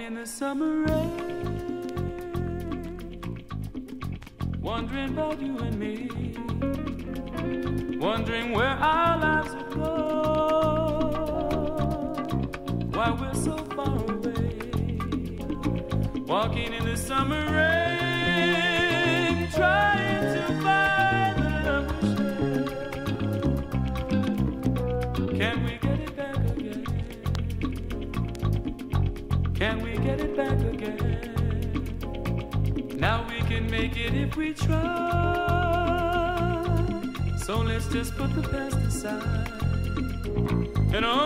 in the summer just put the past aside. And all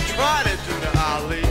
try to do the Ali.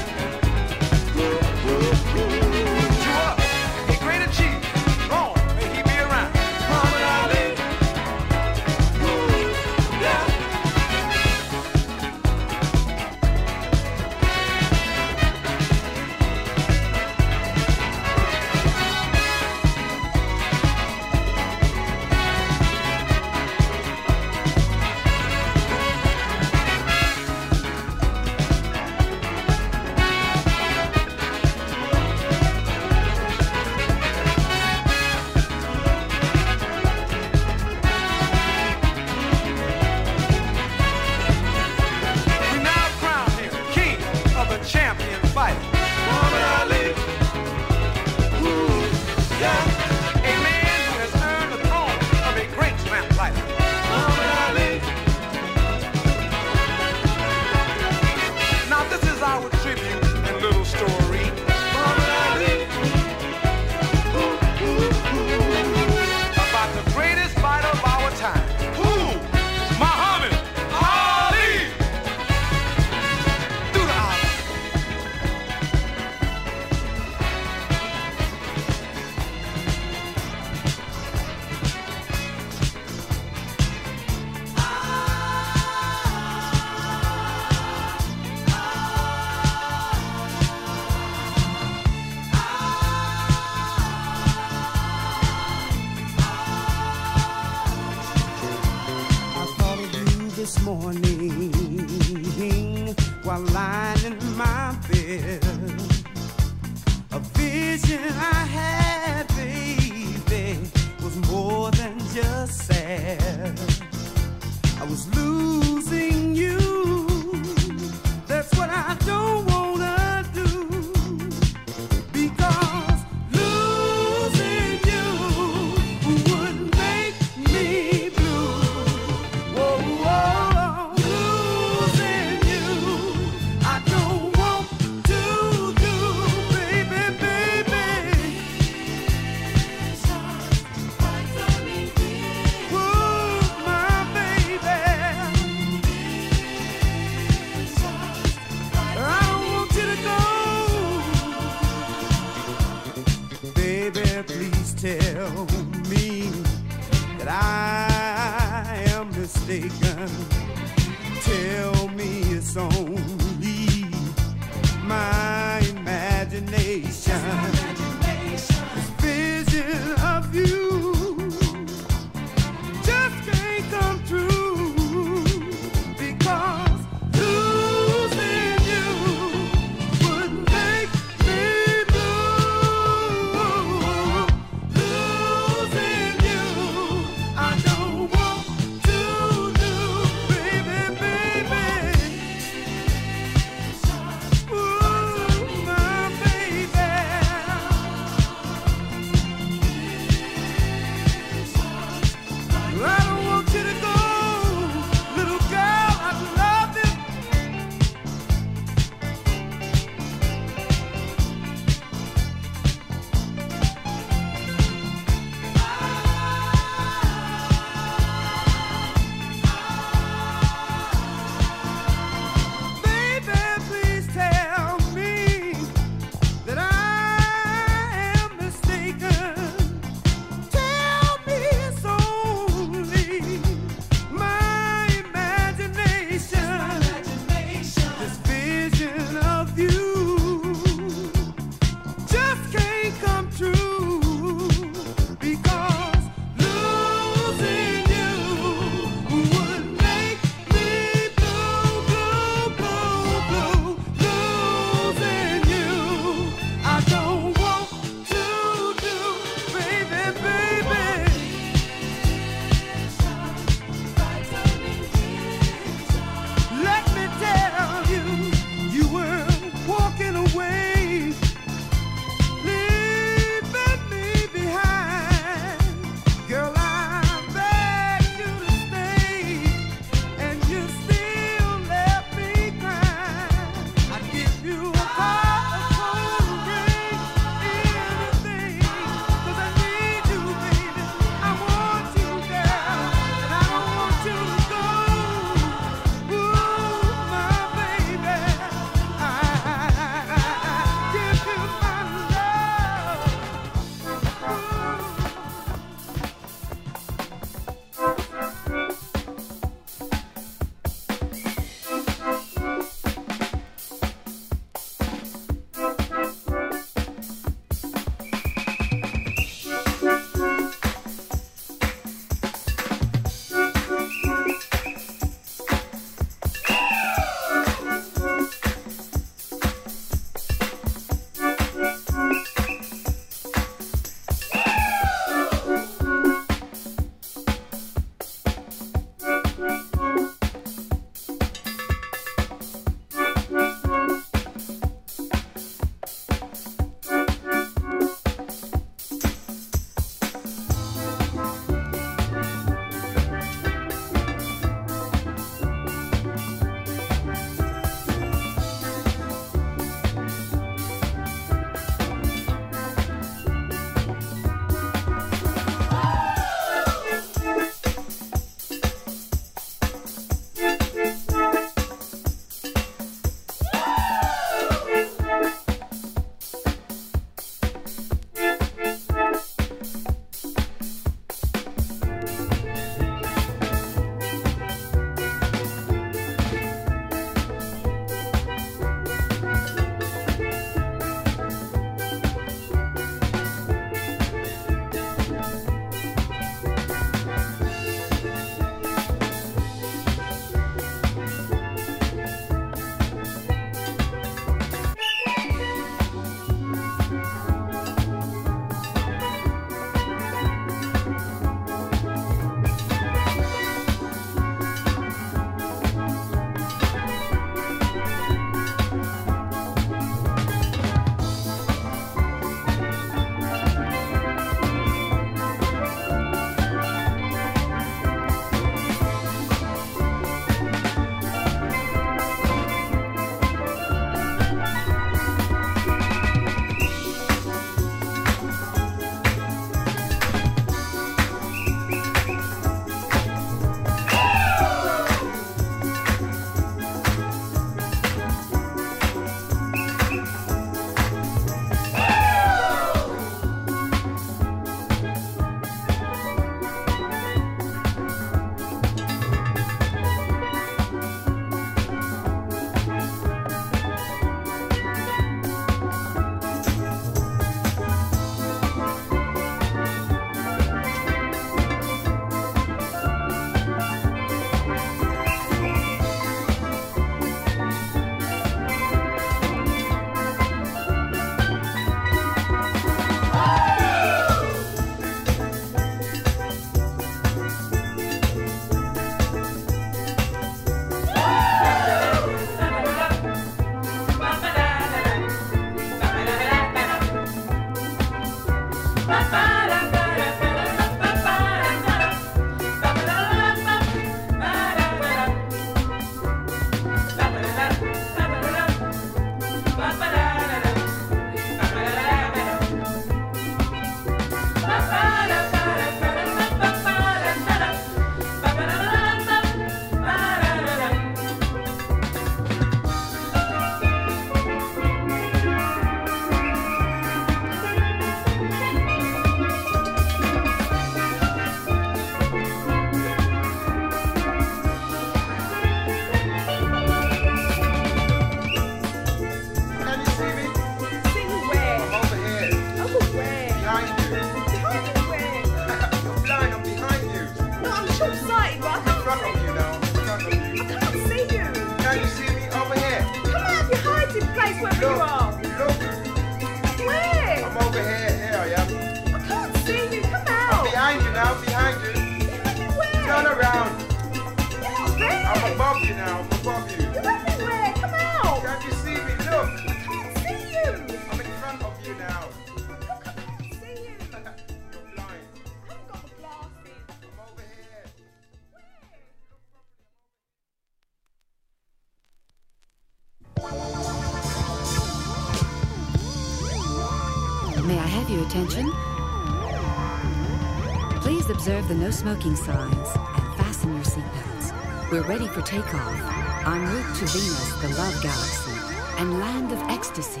Observe the no smoking signs and fasten your seatbelts. We're ready for takeoff en route to Venus, the love galaxy, and land of ecstasy,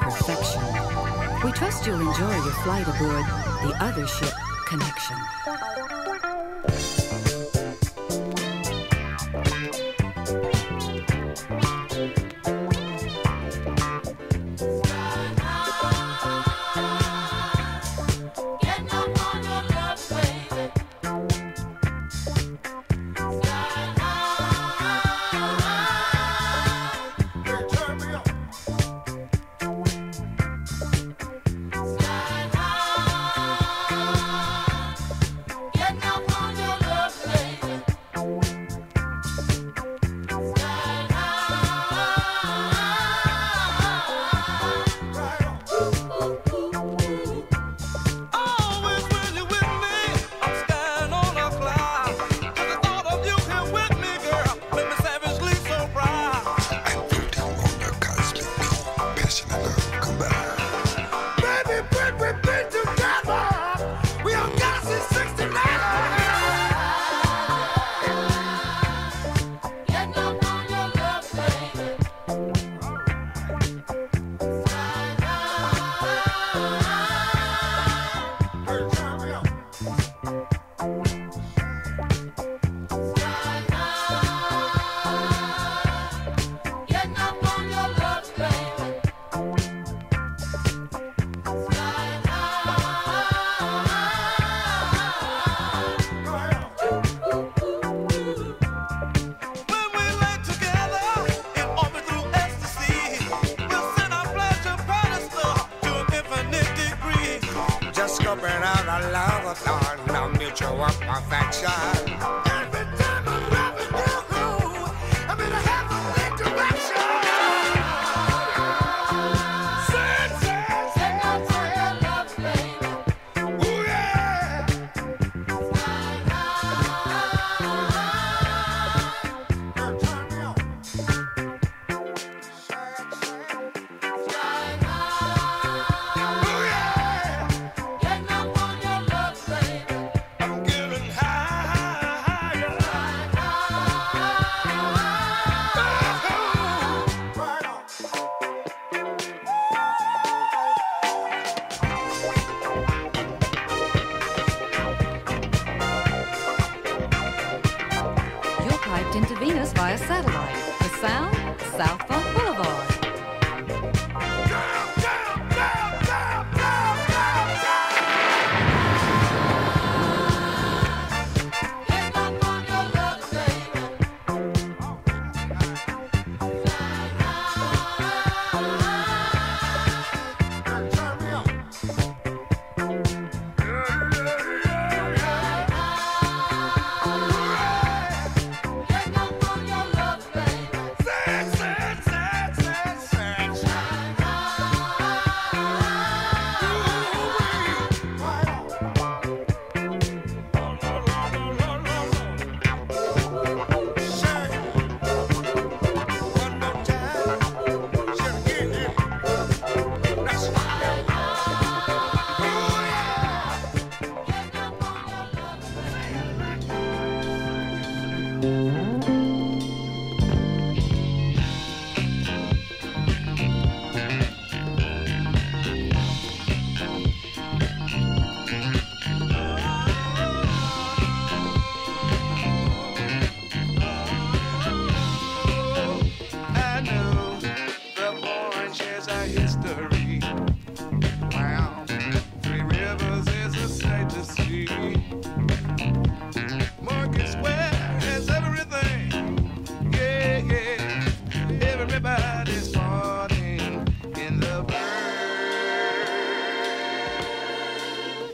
perfection. We trust you'll enjoy your flight aboard the other ship, Connection.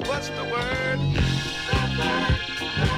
What's the word? The word.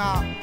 啊.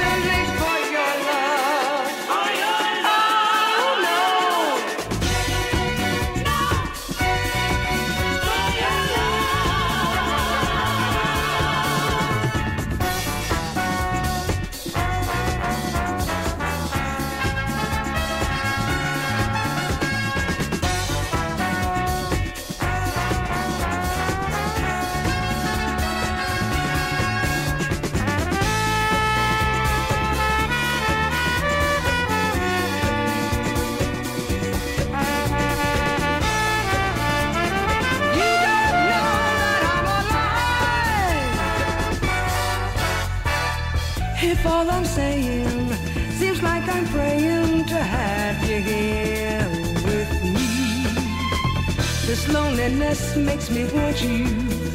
Never too makes me want you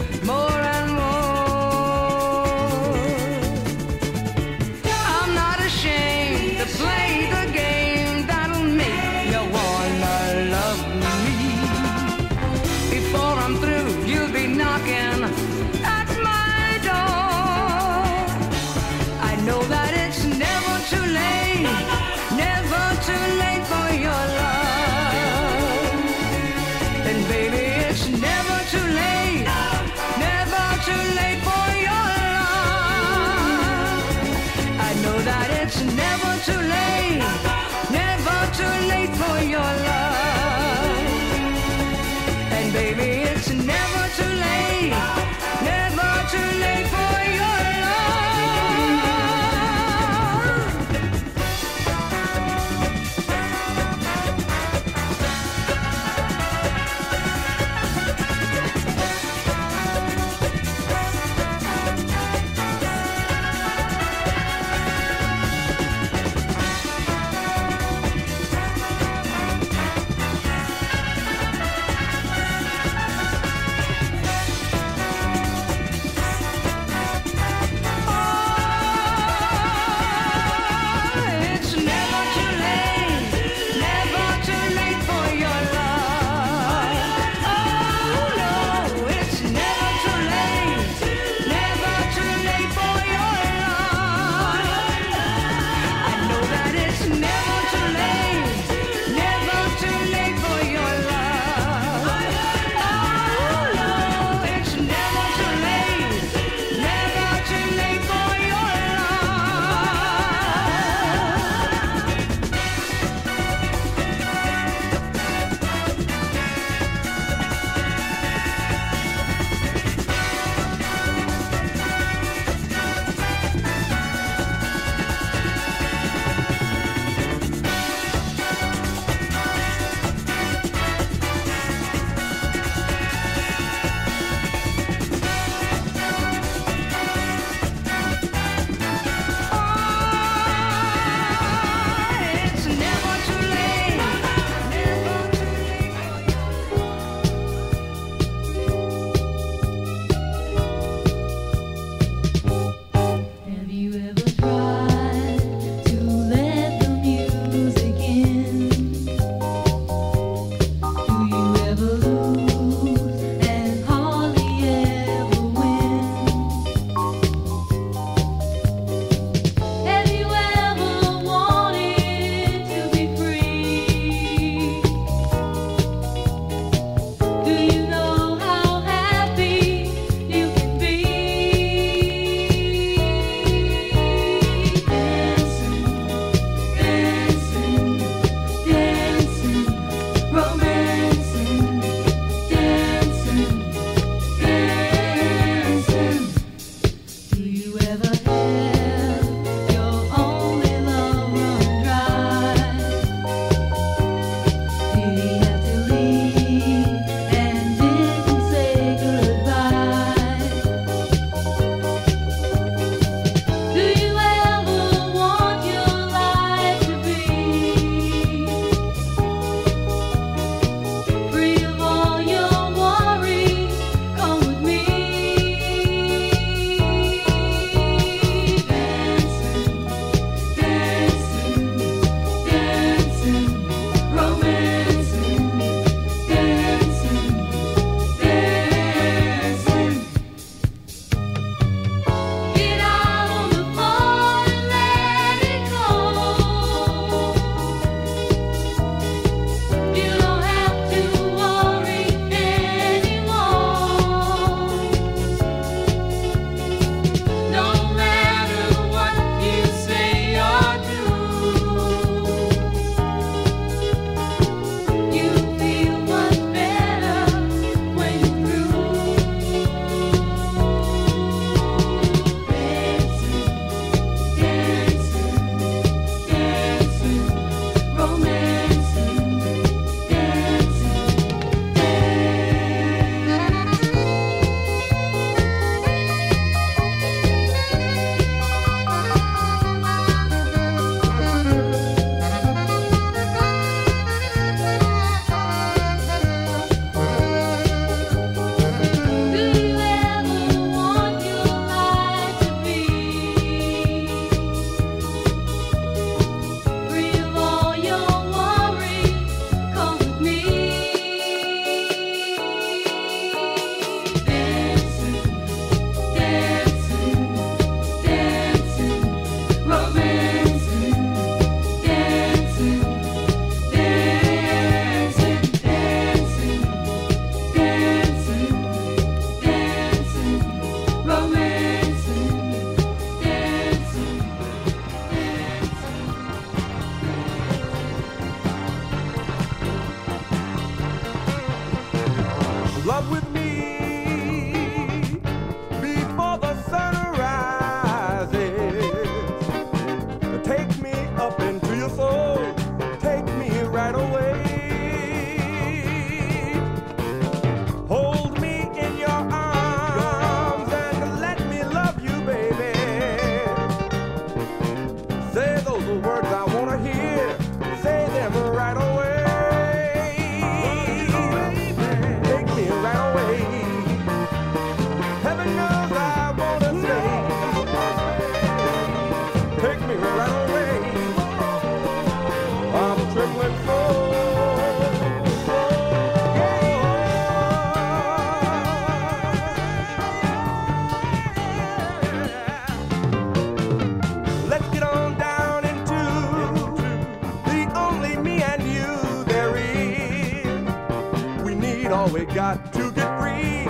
we got to get free.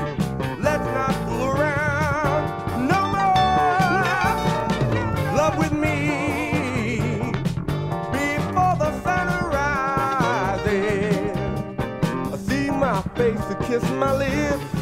Let's not fool around no more. Love with me before the sun rises. See my face, kiss my lips,